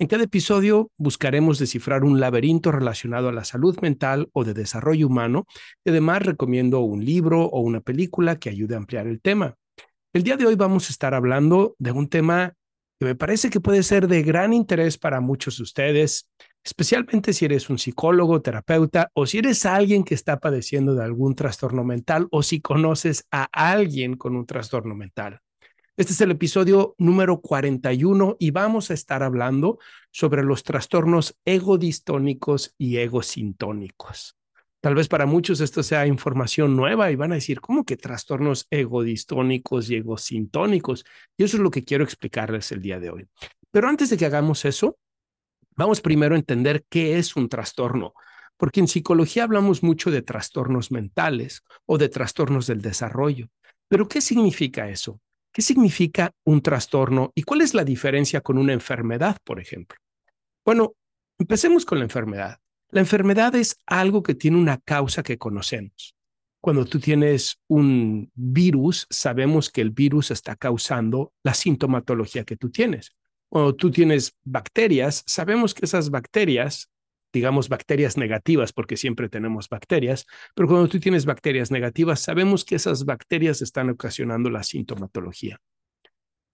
En cada episodio buscaremos descifrar un laberinto relacionado a la salud mental o de desarrollo humano y además recomiendo un libro o una película que ayude a ampliar el tema. El día de hoy vamos a estar hablando de un tema que me parece que puede ser de gran interés para muchos de ustedes, especialmente si eres un psicólogo, terapeuta o si eres alguien que está padeciendo de algún trastorno mental o si conoces a alguien con un trastorno mental. Este es el episodio número 41 y vamos a estar hablando sobre los trastornos egodistónicos y egosintónicos. Tal vez para muchos esto sea información nueva y van a decir, ¿cómo que trastornos egodistónicos y egosintónicos? Y eso es lo que quiero explicarles el día de hoy. Pero antes de que hagamos eso, vamos primero a entender qué es un trastorno, porque en psicología hablamos mucho de trastornos mentales o de trastornos del desarrollo. Pero ¿qué significa eso? ¿Qué significa un trastorno y cuál es la diferencia con una enfermedad, por ejemplo? Bueno, empecemos con la enfermedad. La enfermedad es algo que tiene una causa que conocemos. Cuando tú tienes un virus, sabemos que el virus está causando la sintomatología que tú tienes. Cuando tú tienes bacterias, sabemos que esas bacterias digamos, bacterias negativas, porque siempre tenemos bacterias, pero cuando tú tienes bacterias negativas, sabemos que esas bacterias están ocasionando la sintomatología.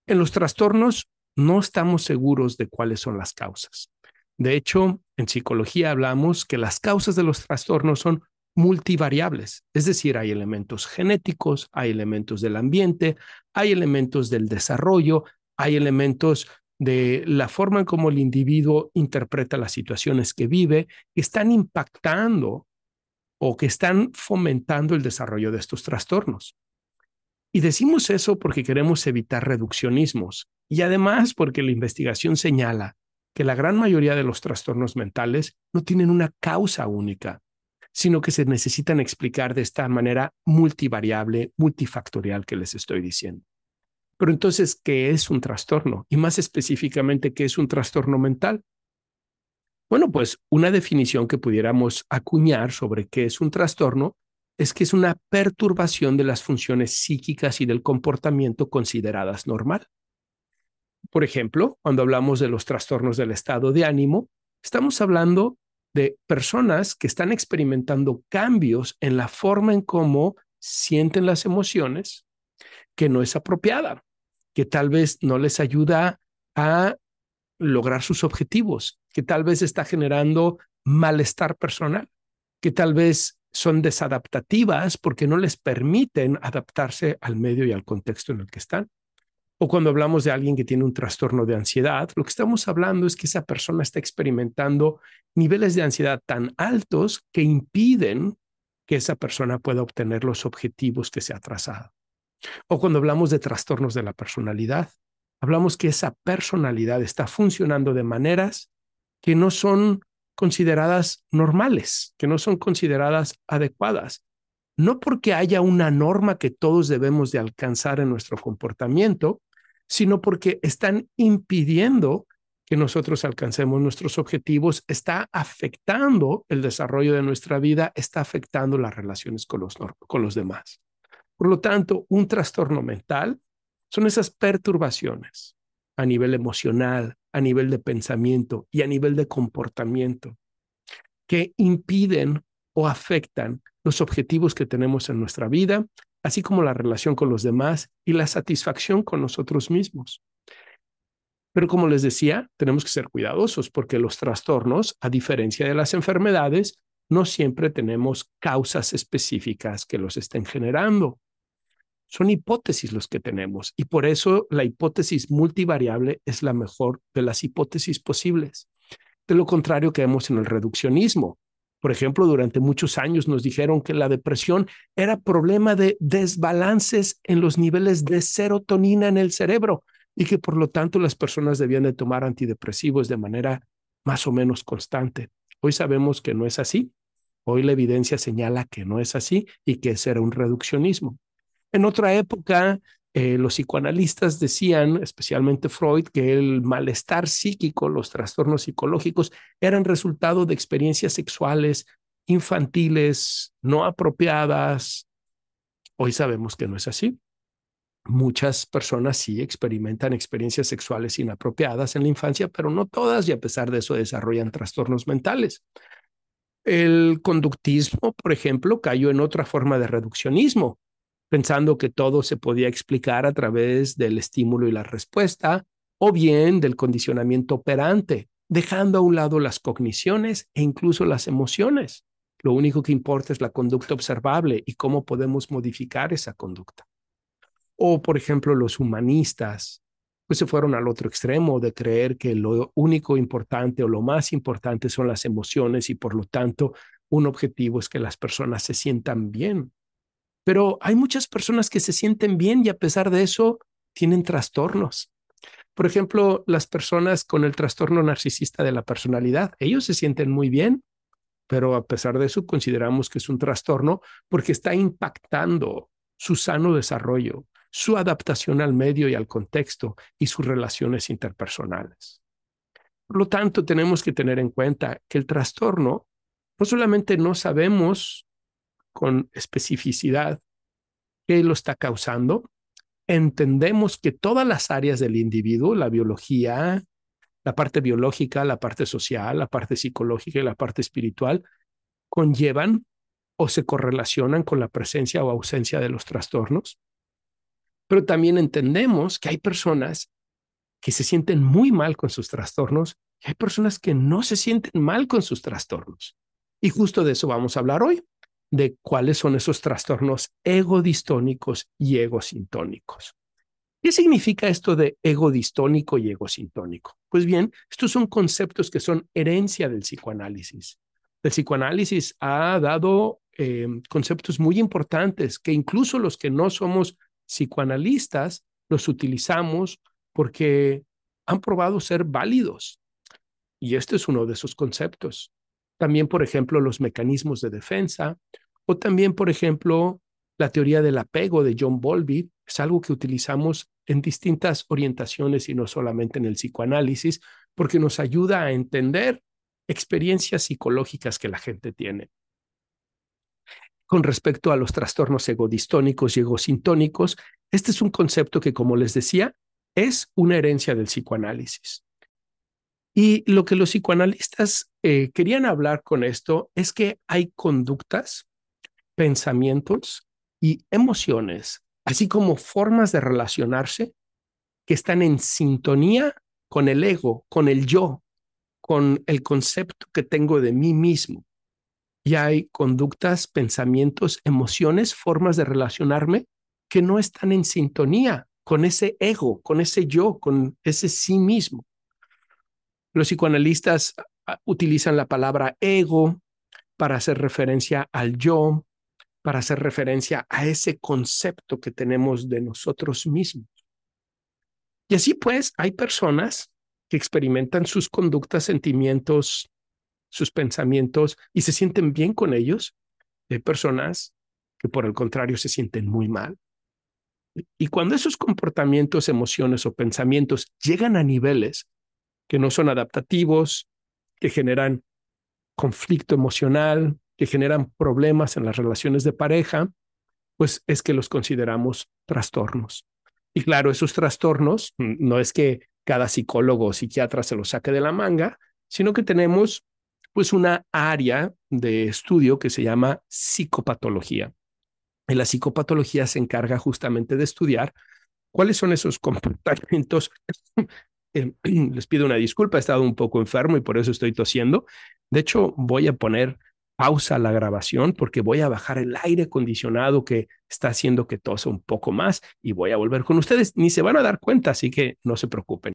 En los trastornos no estamos seguros de cuáles son las causas. De hecho, en psicología hablamos que las causas de los trastornos son multivariables, es decir, hay elementos genéticos, hay elementos del ambiente, hay elementos del desarrollo, hay elementos de la forma en cómo el individuo interpreta las situaciones que vive, que están impactando o que están fomentando el desarrollo de estos trastornos. Y decimos eso porque queremos evitar reduccionismos y además porque la investigación señala que la gran mayoría de los trastornos mentales no tienen una causa única, sino que se necesitan explicar de esta manera multivariable, multifactorial que les estoy diciendo. Pero entonces, ¿qué es un trastorno? Y más específicamente, ¿qué es un trastorno mental? Bueno, pues una definición que pudiéramos acuñar sobre qué es un trastorno es que es una perturbación de las funciones psíquicas y del comportamiento consideradas normal. Por ejemplo, cuando hablamos de los trastornos del estado de ánimo, estamos hablando de personas que están experimentando cambios en la forma en cómo sienten las emociones que no es apropiada que tal vez no les ayuda a lograr sus objetivos, que tal vez está generando malestar personal, que tal vez son desadaptativas porque no les permiten adaptarse al medio y al contexto en el que están. O cuando hablamos de alguien que tiene un trastorno de ansiedad, lo que estamos hablando es que esa persona está experimentando niveles de ansiedad tan altos que impiden que esa persona pueda obtener los objetivos que se ha trazado. O cuando hablamos de trastornos de la personalidad, hablamos que esa personalidad está funcionando de maneras que no son consideradas normales, que no son consideradas adecuadas. No porque haya una norma que todos debemos de alcanzar en nuestro comportamiento, sino porque están impidiendo que nosotros alcancemos nuestros objetivos, está afectando el desarrollo de nuestra vida, está afectando las relaciones con los, con los demás. Por lo tanto, un trastorno mental son esas perturbaciones a nivel emocional, a nivel de pensamiento y a nivel de comportamiento que impiden o afectan los objetivos que tenemos en nuestra vida, así como la relación con los demás y la satisfacción con nosotros mismos. Pero como les decía, tenemos que ser cuidadosos porque los trastornos, a diferencia de las enfermedades, no siempre tenemos causas específicas que los estén generando. Son hipótesis los que tenemos y por eso la hipótesis multivariable es la mejor de las hipótesis posibles. De lo contrario que en el reduccionismo. Por ejemplo, durante muchos años nos dijeron que la depresión era problema de desbalances en los niveles de serotonina en el cerebro y que por lo tanto las personas debían de tomar antidepresivos de manera más o menos constante. Hoy sabemos que no es así Hoy la evidencia señala que no es así y que ese era un reduccionismo. En otra época, eh, los psicoanalistas decían, especialmente Freud, que el malestar psíquico, los trastornos psicológicos, eran resultado de experiencias sexuales infantiles, no apropiadas. Hoy sabemos que no es así. Muchas personas sí experimentan experiencias sexuales inapropiadas en la infancia, pero no todas y a pesar de eso desarrollan trastornos mentales. El conductismo, por ejemplo, cayó en otra forma de reduccionismo, pensando que todo se podía explicar a través del estímulo y la respuesta, o bien del condicionamiento operante, dejando a un lado las cogniciones e incluso las emociones. Lo único que importa es la conducta observable y cómo podemos modificar esa conducta. O, por ejemplo, los humanistas, pues se fueron al otro extremo de creer que lo único importante o lo más importante son las emociones y por lo tanto un objetivo es que las personas se sientan bien. Pero hay muchas personas que se sienten bien y a pesar de eso tienen trastornos. Por ejemplo, las personas con el trastorno narcisista de la personalidad, ellos se sienten muy bien, pero a pesar de eso consideramos que es un trastorno porque está impactando su sano desarrollo, su adaptación al medio y al contexto y sus relaciones interpersonales. Por lo tanto, tenemos que tener en cuenta que el trastorno no solamente no sabemos con especificidad qué lo está causando, entendemos que todas las áreas del individuo, la biología, la parte biológica, la parte social, la parte psicológica y la parte espiritual, conllevan o se correlacionan con la presencia o ausencia de los trastornos. Pero también entendemos que hay personas que se sienten muy mal con sus trastornos y hay personas que no se sienten mal con sus trastornos. Y justo de eso vamos a hablar hoy, de cuáles son esos trastornos egodistónicos y egosintónicos. ¿Qué significa esto de egodistónico y egosintónico? Pues bien, estos son conceptos que son herencia del psicoanálisis. El psicoanálisis ha dado eh, conceptos muy importantes que incluso los que no somos psicoanalistas los utilizamos porque han probado ser válidos. Y este es uno de esos conceptos. También, por ejemplo, los mecanismos de defensa o también, por ejemplo, la teoría del apego de John Bowlby es algo que utilizamos en distintas orientaciones y no solamente en el psicoanálisis, porque nos ayuda a entender experiencias psicológicas que la gente tiene con respecto a los trastornos egodistónicos y egosintónicos, este es un concepto que, como les decía, es una herencia del psicoanálisis. Y lo que los psicoanalistas eh, querían hablar con esto es que hay conductas, pensamientos y emociones, así como formas de relacionarse que están en sintonía con el ego, con el yo, con el concepto que tengo de mí mismo y hay conductas, pensamientos, emociones, formas de relacionarme que no están en sintonía con ese ego, con ese yo, con ese sí mismo. Los psicoanalistas utilizan la palabra ego para hacer referencia al yo, para hacer referencia a ese concepto que tenemos de nosotros mismos. Y así pues, hay personas que experimentan sus conductas, sentimientos, sus pensamientos y se sienten bien con ellos. Hay personas que por el contrario se sienten muy mal. Y cuando esos comportamientos, emociones o pensamientos llegan a niveles que no son adaptativos, que generan conflicto emocional, que generan problemas en las relaciones de pareja, pues es que los consideramos trastornos. Y claro, esos trastornos no es que cada psicólogo o psiquiatra se los saque de la manga, sino que tenemos pues una área de estudio que se llama psicopatología. Y la psicopatología se encarga justamente de estudiar cuáles son esos comportamientos. Eh, les pido una disculpa, he estado un poco enfermo y por eso estoy tosiendo. De hecho, voy a poner pausa a la grabación porque voy a bajar el aire acondicionado que está haciendo que tosa un poco más y voy a volver con ustedes. Ni se van a dar cuenta, así que no se preocupen.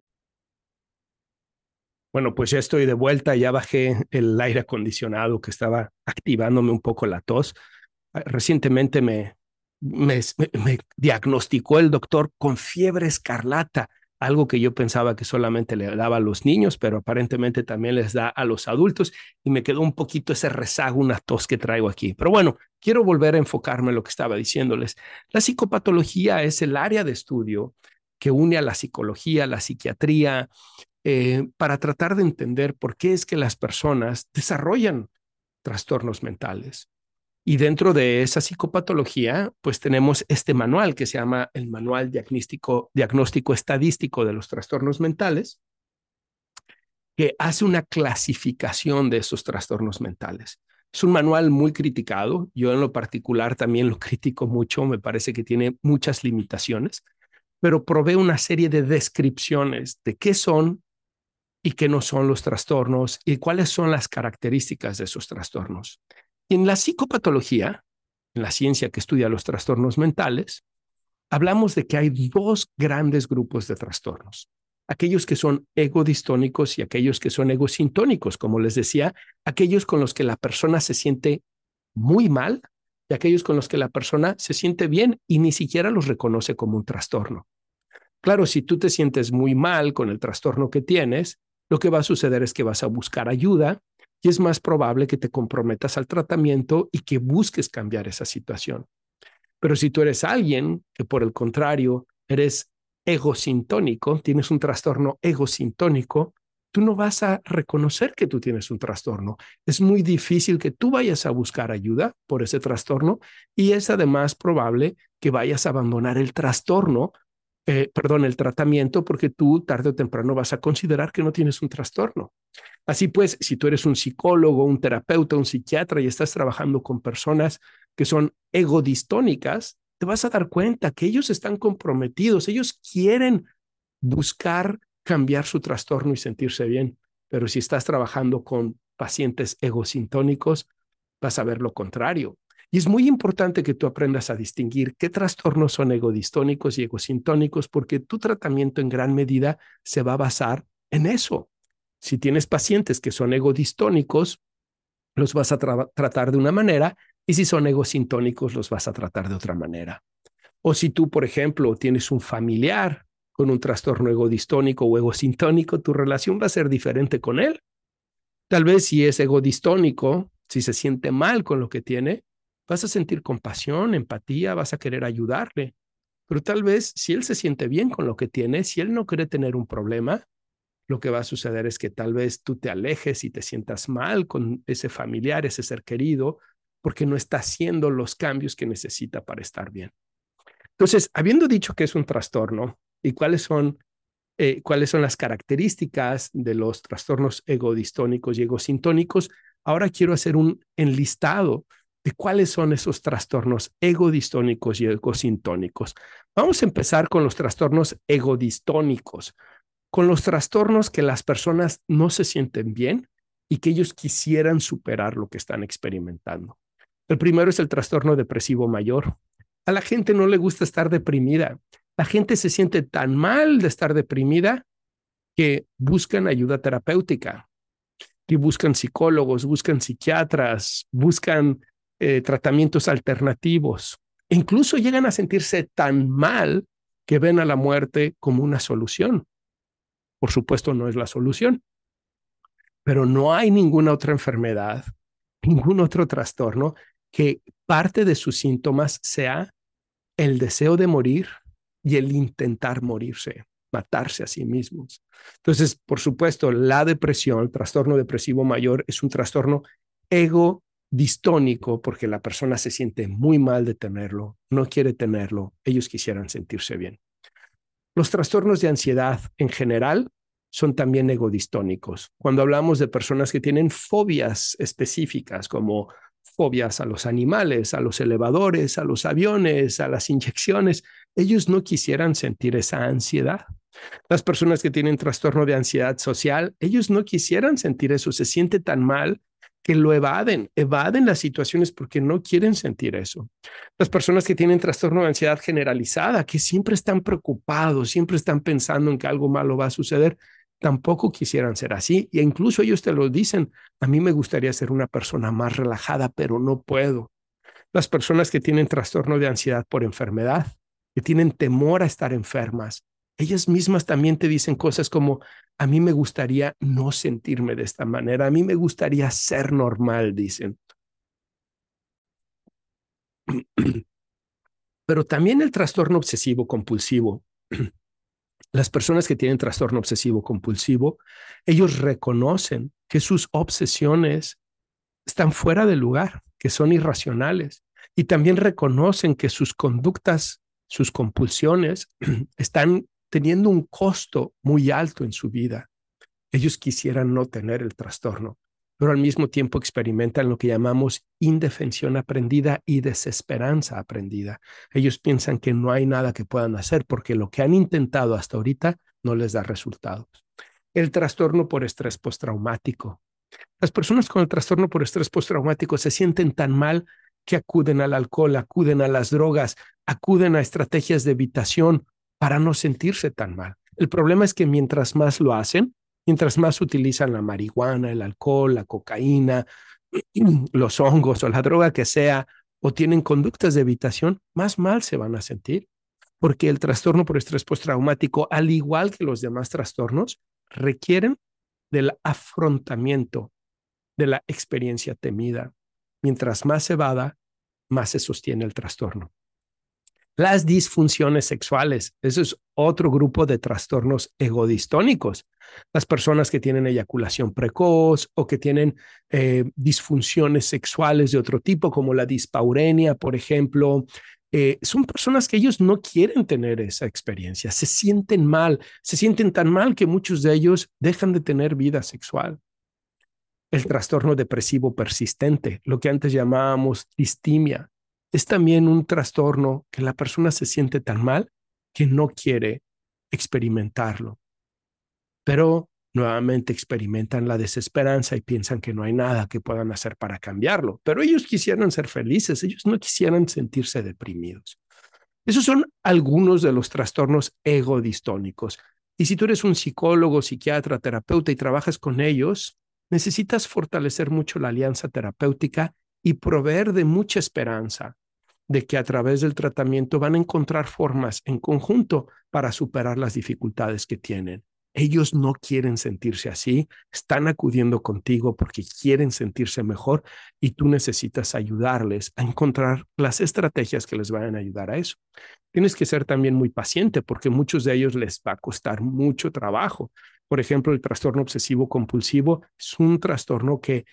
Bueno, pues ya estoy de vuelta, ya bajé el aire acondicionado que estaba activándome un poco la tos. Ah, recientemente me, me, diagnosticó el doctor con fiebre escarlata algo que yo pensaba que solamente le daba a los niños, pero aparentemente también les da a los adultos y me quedó un poquito ese rezago, una tos que traigo aquí. Pero bueno, quiero volver a enfocarme en lo que estaba diciéndoles. La psicopatología es el área de estudio que une a la psicología, la psiquiatría, eh, para tratar de entender por qué es que las personas desarrollan trastornos mentales. Y dentro de esa psicopatología, pues tenemos este manual que se llama el Manual Diagnóstico, Diagnóstico Estadístico de los Trastornos Mentales, que hace una clasificación de esos trastornos mentales. Es un manual muy criticado, yo en lo particular también lo critico mucho, me parece que tiene muchas limitaciones, pero provee una serie de descripciones de qué son y qué no son los trastornos y cuáles son las características de esos trastornos. En la psicopatología, en la ciencia que estudia los trastornos mentales, hablamos de que hay dos grandes grupos de trastornos. Aquellos que son egodistónicos y aquellos que son egosintónicos, como les decía, aquellos con los que la persona se siente muy mal y aquellos con los que la persona se siente bien y ni siquiera los reconoce como un trastorno. Claro, si tú te sientes muy mal con el trastorno que tienes, lo que va a suceder es que vas a buscar ayuda y es más probable que te comprometas al tratamiento y que busques cambiar esa situación. Pero si tú eres alguien que por el contrario eres egosintónico, tienes un trastorno egosintónico, tú no vas a reconocer que tú tienes un trastorno. Es muy difícil que tú vayas a buscar ayuda por ese trastorno y es además probable que vayas a abandonar el trastorno, eh, perdón, el tratamiento, porque tú tarde o temprano vas a considerar que no tienes un trastorno. Así pues, si tú eres un psicólogo, un terapeuta, un psiquiatra y estás trabajando con personas que son egodistónicas, te vas a dar cuenta que ellos están comprometidos, ellos quieren buscar cambiar su trastorno y sentirse bien. Pero si estás trabajando con pacientes egosintónicos, vas a ver lo contrario. Y es muy importante que tú aprendas a distinguir qué trastornos son egodistónicos y egosintónicos, porque tu tratamiento en gran medida se va a basar en eso. Si tienes pacientes que son egodistónicos, los vas a tratar de una manera y si son egosintónicos, los vas a tratar de otra manera. O si tú, por ejemplo, tienes un familiar con un trastorno egodistónico o egosintónico, tu relación va a ser diferente con él. Tal vez si es egodistónico, si se siente mal con lo que tiene, vas a sentir compasión, empatía, vas a querer ayudarle. Pero tal vez si él se siente bien con lo que tiene, si él no quiere tener un problema, lo que va a suceder es que tal vez tú te alejes y te sientas mal con ese familiar, ese ser querido, porque no está haciendo los cambios que necesita para estar bien. Entonces, habiendo dicho que es un trastorno y cuáles son, eh, cuáles son las características de los trastornos egodistónicos y egosintónicos, ahora quiero hacer un enlistado de cuáles son esos trastornos egodistónicos y egosintónicos. Vamos a empezar con los trastornos egodistónicos con los trastornos que las personas no se sienten bien y que ellos quisieran superar lo que están experimentando. El primero es el trastorno depresivo mayor. A la gente no le gusta estar deprimida. La gente se siente tan mal de estar deprimida que buscan ayuda terapéutica y buscan psicólogos, buscan psiquiatras, buscan eh, tratamientos alternativos. Incluso llegan a sentirse tan mal que ven a la muerte como una solución. Por supuesto, no es la solución, pero no hay ninguna otra enfermedad, ningún otro trastorno que parte de sus síntomas sea el deseo de morir y el intentar morirse, matarse a sí mismos. Entonces, por supuesto, la depresión, el trastorno depresivo mayor, es un trastorno ego distónico porque la persona se siente muy mal de tenerlo, no quiere tenerlo, ellos quisieran sentirse bien. Los trastornos de ansiedad en general son también egodistónicos. Cuando hablamos de personas que tienen fobias específicas, como fobias a los animales, a los elevadores, a los aviones, a las inyecciones, ellos no quisieran sentir esa ansiedad. Las personas que tienen trastorno de ansiedad social, ellos no quisieran sentir eso, se siente tan mal que lo evaden, evaden las situaciones porque no quieren sentir eso. Las personas que tienen trastorno de ansiedad generalizada, que siempre están preocupados, siempre están pensando en que algo malo va a suceder, tampoco quisieran ser así. E incluso ellos te lo dicen, a mí me gustaría ser una persona más relajada, pero no puedo. Las personas que tienen trastorno de ansiedad por enfermedad, que tienen temor a estar enfermas, ellas mismas también te dicen cosas como, a mí me gustaría no sentirme de esta manera, a mí me gustaría ser normal, dicen. Pero también el trastorno obsesivo compulsivo. Las personas que tienen trastorno obsesivo compulsivo, ellos reconocen que sus obsesiones están fuera de lugar, que son irracionales, y también reconocen que sus conductas, sus compulsiones, están teniendo un costo muy alto en su vida. Ellos quisieran no tener el trastorno, pero al mismo tiempo experimentan lo que llamamos indefensión aprendida y desesperanza aprendida. Ellos piensan que no hay nada que puedan hacer porque lo que han intentado hasta ahorita no les da resultados. El trastorno por estrés postraumático. Las personas con el trastorno por estrés postraumático se sienten tan mal que acuden al alcohol, acuden a las drogas, acuden a estrategias de evitación para no sentirse tan mal. El problema es que mientras más lo hacen, mientras más utilizan la marihuana, el alcohol, la cocaína, los hongos o la droga que sea, o tienen conductas de evitación, más mal se van a sentir. Porque el trastorno por estrés postraumático, al igual que los demás trastornos, requieren del afrontamiento de la experiencia temida. Mientras más se evada, más se sostiene el trastorno. Las disfunciones sexuales, eso es otro grupo de trastornos egodistónicos. Las personas que tienen eyaculación precoz o que tienen eh, disfunciones sexuales de otro tipo, como la dispaurenia, por ejemplo, eh, son personas que ellos no quieren tener esa experiencia, se sienten mal, se sienten tan mal que muchos de ellos dejan de tener vida sexual. El trastorno depresivo persistente, lo que antes llamábamos distimia, es también un trastorno que la persona se siente tan mal que no quiere experimentarlo. Pero nuevamente experimentan la desesperanza y piensan que no hay nada que puedan hacer para cambiarlo. Pero ellos quisieran ser felices, ellos no quisieran sentirse deprimidos. Esos son algunos de los trastornos egodistónicos. Y si tú eres un psicólogo, psiquiatra, terapeuta y trabajas con ellos, necesitas fortalecer mucho la alianza terapéutica y proveer de mucha esperanza de que a través del tratamiento van a encontrar formas en conjunto para superar las dificultades que tienen. Ellos no quieren sentirse así, están acudiendo contigo porque quieren sentirse mejor y tú necesitas ayudarles a encontrar las estrategias que les vayan a ayudar a eso. Tienes que ser también muy paciente porque muchos de ellos les va a costar mucho trabajo. Por ejemplo, el trastorno obsesivo compulsivo es un trastorno que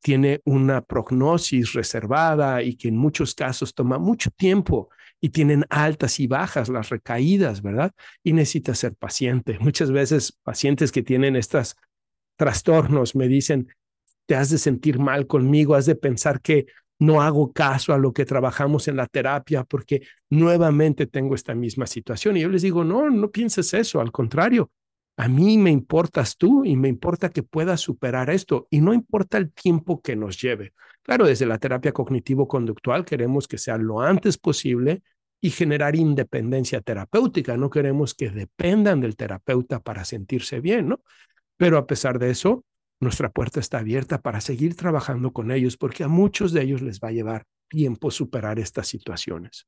tiene una prognosis reservada y que en muchos casos toma mucho tiempo y tienen altas y bajas las recaídas, ¿verdad? Y necesita ser paciente. Muchas veces pacientes que tienen estos trastornos me dicen, te has de sentir mal conmigo, has de pensar que no hago caso a lo que trabajamos en la terapia porque nuevamente tengo esta misma situación. Y yo les digo, no, no pienses eso, al contrario, a mí me importas tú y me importa que puedas superar esto y no importa el tiempo que nos lleve. Claro, desde la terapia cognitivo-conductual queremos que sea lo antes posible y generar independencia terapéutica. No queremos que dependan del terapeuta para sentirse bien, ¿no? Pero a pesar de eso, nuestra puerta está abierta para seguir trabajando con ellos porque a muchos de ellos les va a llevar tiempo superar estas situaciones.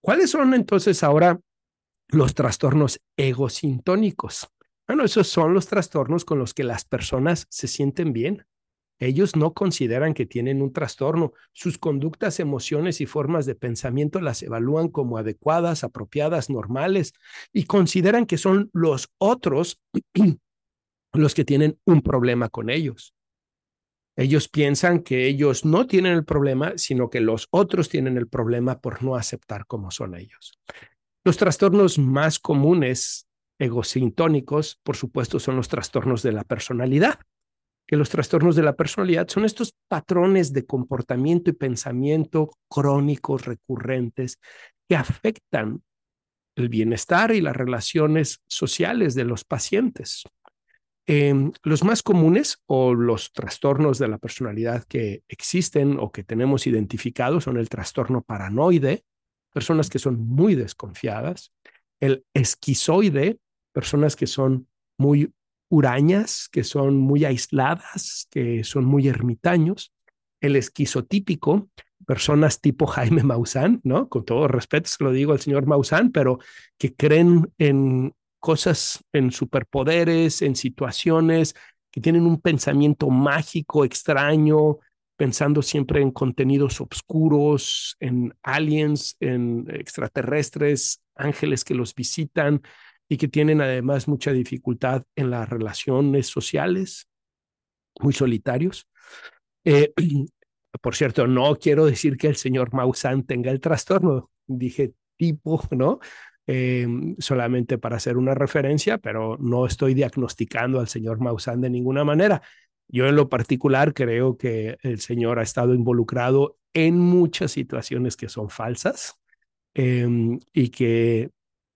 ¿Cuáles son entonces ahora los trastornos egosintónicos. Bueno, esos son los trastornos con los que las personas se sienten bien. Ellos no consideran que tienen un trastorno. Sus conductas, emociones y formas de pensamiento las evalúan como adecuadas, apropiadas, normales y consideran que son los otros los que tienen un problema con ellos. Ellos piensan que ellos no tienen el problema, sino que los otros tienen el problema por no aceptar como son ellos. Los trastornos más comunes egosintónicos, por supuesto, son los trastornos de la personalidad, que los trastornos de la personalidad son estos patrones de comportamiento y pensamiento crónicos, recurrentes, que afectan el bienestar y las relaciones sociales de los pacientes. Em, los más comunes o los trastornos de la personalidad que existen o que tenemos identificados son el trastorno paranoide, personas que son muy desconfiadas, el esquizoide, personas que son muy hurañas, que son muy aisladas, que son muy ermitaños, el esquizotípico, personas tipo Jaime Maussan, ¿no? Con todo respeto se lo digo al señor Maussan, pero que creen en cosas, en superpoderes, en situaciones, que tienen un pensamiento mágico, extraño, pensando siempre en contenidos oscuros, en aliens, en extraterrestres, ángeles que los visitan y que tienen además mucha dificultad en las relaciones sociales, muy solitarios. Eh, por cierto, no quiero decir que el señor Maussan tenga el trastorno, dije tipo, ¿no? Eh, solamente para hacer una referencia, pero no estoy diagnosticando al señor Maussan de ninguna manera. Yo en lo particular creo que el Señor ha estado involucrado en muchas situaciones que son falsas em, y que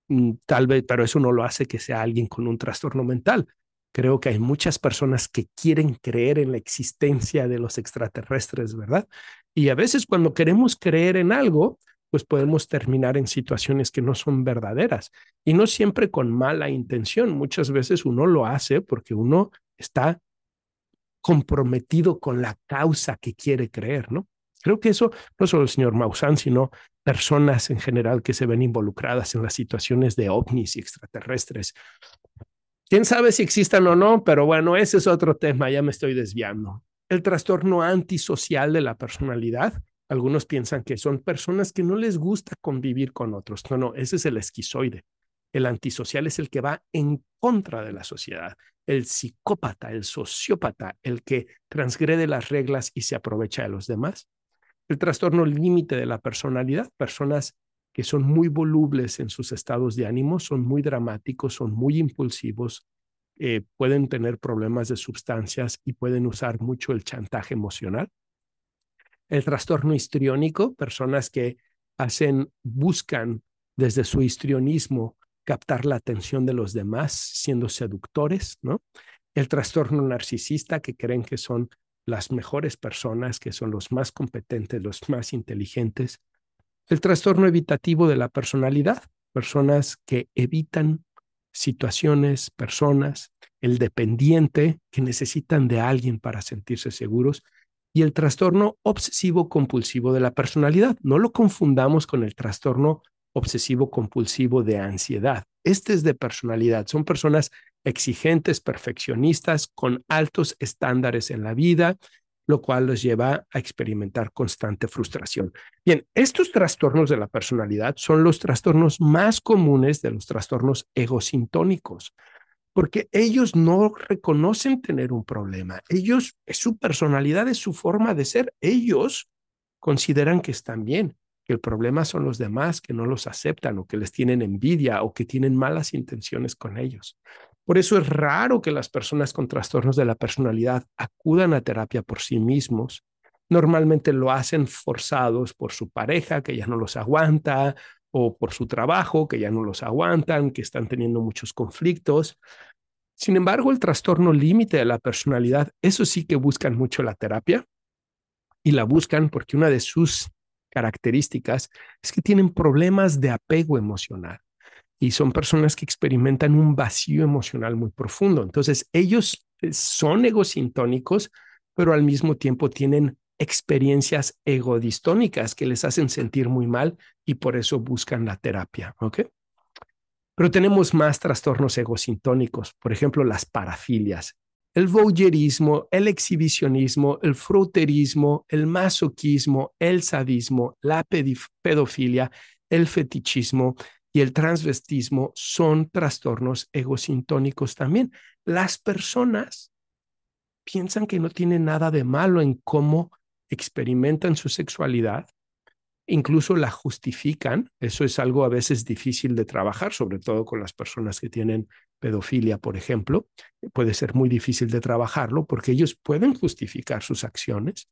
mm, tal vez, pero eso no lo hace que sea alguien con un trastorno mental. Creo que hay muchas personas que quieren creer en la existencia de los extraterrestres, ¿verdad? Y a veces cuando queremos creer en algo, pues podemos terminar en situaciones que no son verdaderas y no siempre con mala intención. Muchas veces uno lo hace porque uno está comprometido con la causa que quiere creer, ¿no? Creo que eso, no solo el señor Maussan, sino personas en general que se ven involucradas en las situaciones de ovnis y extraterrestres. Quién sabe si existan o no, pero bueno, ese es otro tema, ya me estoy desviando. El trastorno antisocial de la personalidad. Algunos piensan que son personas que no les gusta convivir con otros. No, no, ese es el esquizoide. El antisocial es el que va en contra de la sociedad el psicópata, el sociópata, el que transgrede las reglas y se aprovecha de los demás. El trastorno límite de la personalidad, personas que son muy volubles en sus estados de ánimo, son muy dramáticos, son muy impulsivos, eh, pueden tener problemas de sustancias y pueden usar mucho el chantaje emocional. El trastorno histriónico, personas que hacen, buscan desde su histrionismo captar la atención de los demás siendo seductores, ¿no? El trastorno narcisista que creen que son las mejores personas, que son los más competentes, los más inteligentes. El trastorno evitativo de la personalidad, personas que evitan situaciones, personas, el dependiente que necesitan de alguien para sentirse seguros y el trastorno obsesivo compulsivo de la personalidad. No lo confundamos con el trastorno obsesivo compulsivo de ansiedad. Este es de personalidad. Son personas exigentes, perfeccionistas, con altos estándares en la vida, lo cual los lleva a experimentar constante frustración. Bien, estos trastornos de la personalidad son los trastornos más comunes de los trastornos egosintónicos, porque ellos no reconocen tener un problema. Ellos, su personalidad, es su forma de ser. Ellos consideran que están bien que el problema son los demás que no los aceptan o que les tienen envidia o que tienen malas intenciones con ellos. Por eso es raro que las personas con trastornos de la personalidad acudan a terapia por sí mismos. Normalmente lo hacen forzados por su pareja que ya no los aguanta o por su trabajo que ya no los aguantan, que están teniendo muchos conflictos. Sin embargo, el trastorno límite de la personalidad, eso sí que buscan mucho la terapia y la buscan porque una de sus características es que tienen problemas de apego emocional y son personas que experimentan un vacío emocional muy profundo. Entonces, ellos eh, son egosintónicos, pero al mismo tiempo tienen experiencias egodistónicas que les hacen sentir muy mal y por eso buscan la terapia, ¿ok? Pero tenemos más trastornos egosintónicos, por ejemplo, las parafilias el voyerismo, el exhibicionismo, el fruterismo, el masoquismo, el sadismo, la pedofilia, el fetichismo y el transvestismo son trastornos egosintónicos también. Las personas piensan que no tienen nada de malo en cómo experimentan su sexualidad, incluso la justifican. Eso es algo a veces difícil de trabajar, sobre todo con las personas que tienen pedofilia, por ejemplo, puede ser muy difícil de trabajarlo porque ellos pueden justificar sus acciones.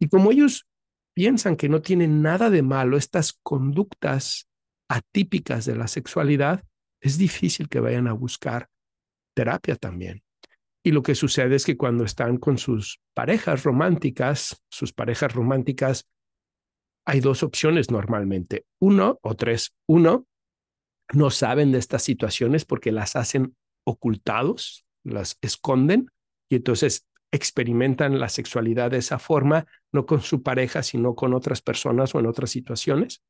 Y como ellos piensan que no tienen nada de malo estas conductas atípicas de la sexualidad, es difícil que vayan a buscar terapia también. Y lo que sucede es que cuando están con sus parejas románticas, sus parejas románticas, hay dos opciones normalmente. Uno o tres. Uno, no saben de estas situaciones porque las hacen ocultados, las esconden y entonces experimentan la sexualidad de esa forma, no con su pareja, sino con otras personas o en otras situaciones.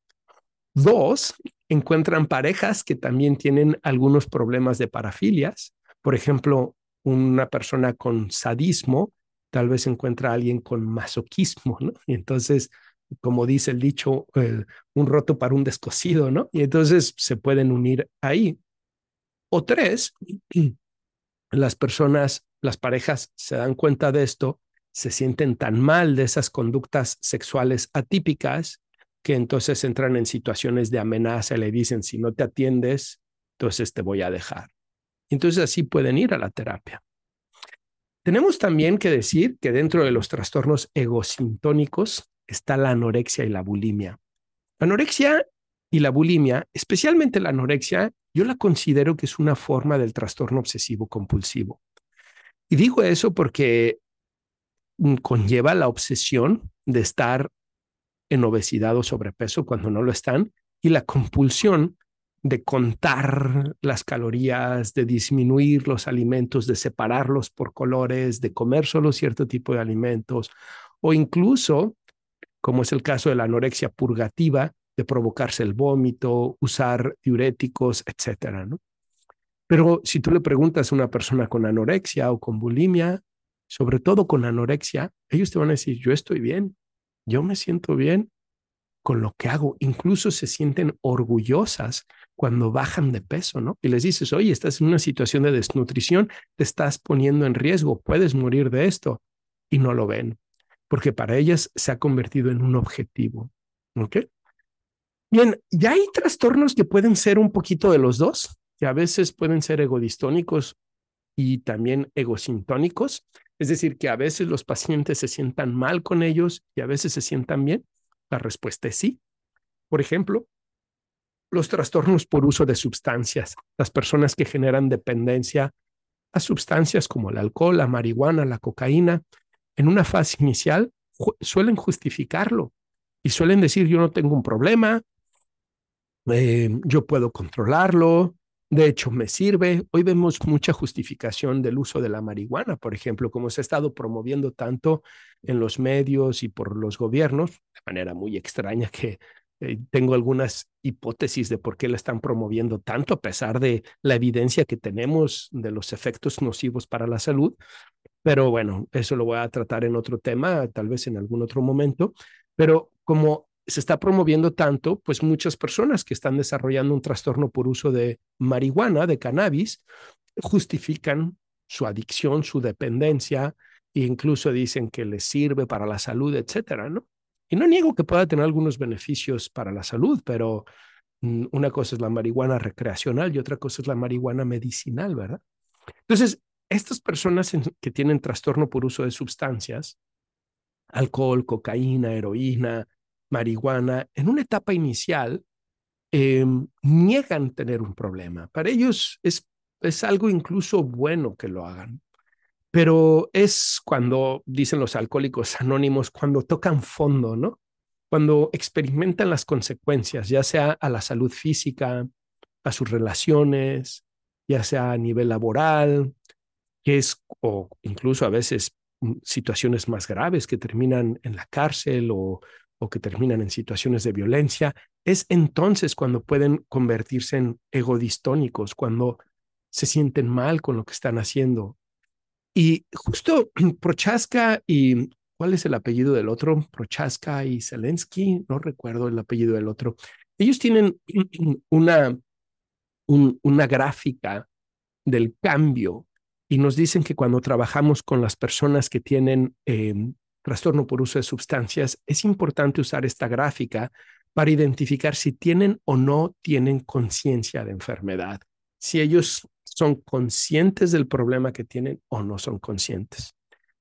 Dos, encuentran parejas que también tienen algunos problemas de parafilias. Por ejemplo, una persona con sadismo tal vez encuentra a alguien con masoquismo, ¿no? Y entonces, como dice el dicho, un roto para un descosido, ¿no? Y entonces se pueden unir ahí. O tres, las personas, las parejas se dan cuenta de esto, se sienten tan mal de esas conductas sexuales atípicas que entonces entran en situaciones de amenaza y le dicen, si no te atiendes, entonces te voy a dejar. Entonces así pueden ir a la terapia. Tenemos también que decir que dentro de los trastornos egosintónicos está la anorexia y la bulimia. La anorexia y la bulimia, especialmente la anorexia, yo la considero que es una forma del trastorno obsesivo compulsivo. Y digo eso porque mm, conlleva la obsesión de estar en obesidad o sobrepeso cuando no lo están y la compulsión de contar las calorías, de disminuir los alimentos, de separarlos por colores, de comer solo cierto tipo de alimentos o incluso, como es el caso de la anorexia purgativa, de provocarse el vómito, usar diuréticos, etcétera, ¿no? Pero si tú le preguntas a una persona con anorexia o con bulimia, sobre todo con anorexia, ellos te van a decir, yo estoy bien, yo me siento bien con lo que hago. Incluso se sienten orgullosas cuando bajan de peso, ¿no? Y les dices, oye, estás en una situación de desnutrición, te estás poniendo en riesgo, puedes morir de esto. Y no lo ven, porque para ellas se ha convertido en un objetivo. ¿Ok? Bien, ya hay trastornos que pueden ser un poquito de los dos, que a veces pueden ser egodistónicos y también egosintónicos. Es decir, que a veces los pacientes se sientan mal con ellos y a veces se sientan bien. La respuesta es sí. Por ejemplo, los trastornos por uso de sustancias, las personas que generan dependencia a sustancias como el alcohol, la marihuana, la cocaína, en una fase inicial suelen justificarlo y suelen decir yo no tengo un problema, eh, yo puedo controlarlo, de hecho, me sirve. Hoy vemos mucha justificación del uso de la marihuana, por ejemplo, como se ha estado promoviendo tanto en los medios y por los gobiernos, de manera muy extraña que eh, tengo algunas hipótesis de por qué la están promoviendo tanto, a pesar de la evidencia que tenemos de los efectos nocivos para la salud. Pero bueno, eso lo voy a tratar en otro tema, tal vez en algún otro momento. Pero como se está promoviendo tanto, pues muchas personas que están desarrollando un trastorno por uso de marihuana, de cannabis, justifican su adicción, su dependencia, e incluso dicen que les sirve para la salud, etcétera, ¿no? Y no niego que pueda tener algunos beneficios para la salud, pero mm, una cosa es la marihuana recreacional y otra cosa es la marihuana medicinal, ¿verdad? Entonces, estas personas que tienen trastorno por uso de sustancias, alcohol, cocaína, heroína, marihuana, en una etapa inicial, em, niegan tener un problema. Para ellos es, es algo incluso bueno que lo hagan. Pero es cuando, dicen los alcohólicos anónimos, cuando tocan fondo, ¿no? Cuando experimentan las consecuencias, ya sea a la salud física, a sus relaciones, ya sea a nivel laboral, que es, o incluso a veces mm, situaciones más graves que terminan en la cárcel o o que terminan en situaciones de violencia, es entonces cuando pueden convertirse en egodistónicos, cuando se sienten mal con lo que están haciendo. Y justo Prochaska y, ¿cuál es el apellido del otro? Prochaska y Zelensky, no recuerdo el apellido del otro. Ellos tienen una, una gráfica del cambio y nos dicen que cuando trabajamos con las personas que tienen em, trastorno por uso de sustancias, es importante usar esta gráfica para identificar si tienen o no tienen conciencia de enfermedad, si ellos son conscientes del problema que tienen o no son conscientes.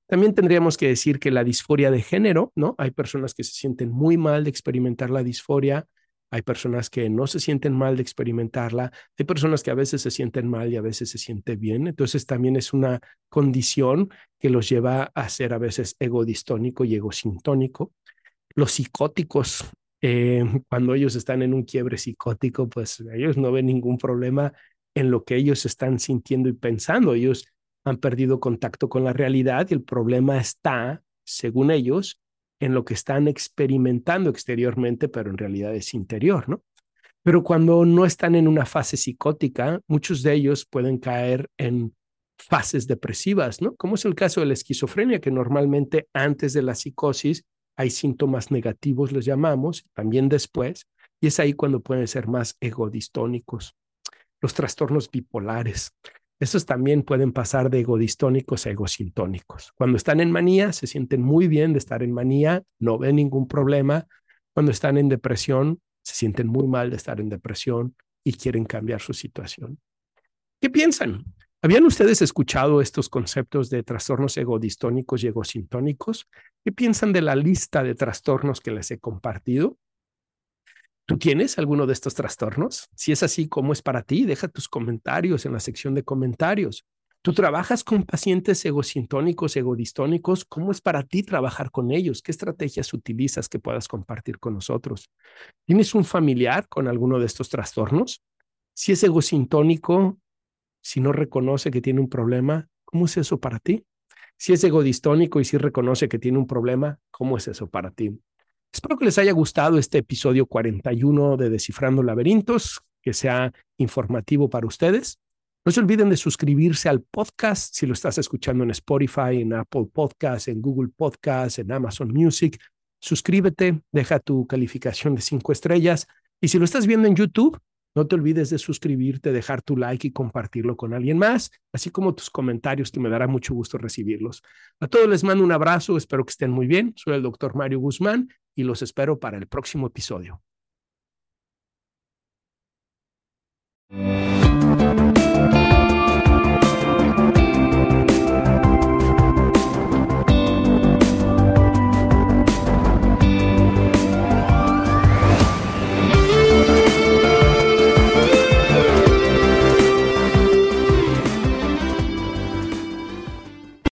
También tendríamos que decir que la disforia de género, ¿no? Hay personas que se sienten muy mal de experimentar la disforia, hay personas que no se sienten mal de experimentarla, hay personas que a veces se sienten mal y a veces se sienten bien. Entonces también es una condición que los lleva a ser a veces egodistónico y egosintónico. Los psicóticos, eh, cuando ellos están en un quiebre psicótico, pues ellos no ven ningún problema en lo que ellos están sintiendo y pensando. Ellos han perdido contacto con la realidad y el problema está, según ellos, en lo que están experimentando exteriormente, pero en realidad es interior, ¿no? Pero cuando no están en una fase psicótica, muchos de ellos pueden caer en fases depresivas, ¿no? Como es el caso de la esquizofrenia, que normalmente antes de la psicosis hay síntomas negativos, los llamamos, también después, y es ahí cuando pueden ser más egodistónicos. Los trastornos bipolares. Estos también pueden pasar de egodistónicos a egosintónicos. Cuando están en manía, se sienten muy bien de estar en manía, no ven ningún problema. Cuando están en depresión, se sienten muy mal de estar en depresión y quieren cambiar su situación. ¿Qué piensan? ¿Habían ustedes escuchado estos conceptos de trastornos egodistónicos y egosintónicos? ¿Qué piensan de la lista de trastornos que les he compartido? ¿Tú tienes alguno de estos trastornos? Si es así, ¿cómo es para ti? Deja tus comentarios en la sección de comentarios. ¿Tú trabajas con pacientes egosintónicos, egodistónicos? ¿Cómo es para ti trabajar con ellos? ¿Qué estrategias utilizas que puedas compartir con nosotros? ¿Tienes un familiar con alguno de estos trastornos? Si es egosintónico, si no reconoce que tiene un problema, ¿cómo es eso para ti? Si es egodistónico y si reconoce que tiene un problema, ¿cómo es eso para ti? Espero que les haya gustado este episodio 41 de Descifrando Laberintos, que sea informativo para ustedes. No se olviden de suscribirse al podcast si lo estás escuchando en Spotify, en Apple Podcasts, en Google Podcasts, en Amazon Music. Suscríbete, deja tu calificación de cinco estrellas. Y si lo estás viendo en YouTube, no te olvides de suscribirte, dejar tu like y compartirlo con alguien más, así como tus comentarios, que me dará mucho gusto recibirlos. A todos les mando un abrazo, espero que estén muy bien. Soy el doctor Mario Guzmán y los espero para el próximo episodio.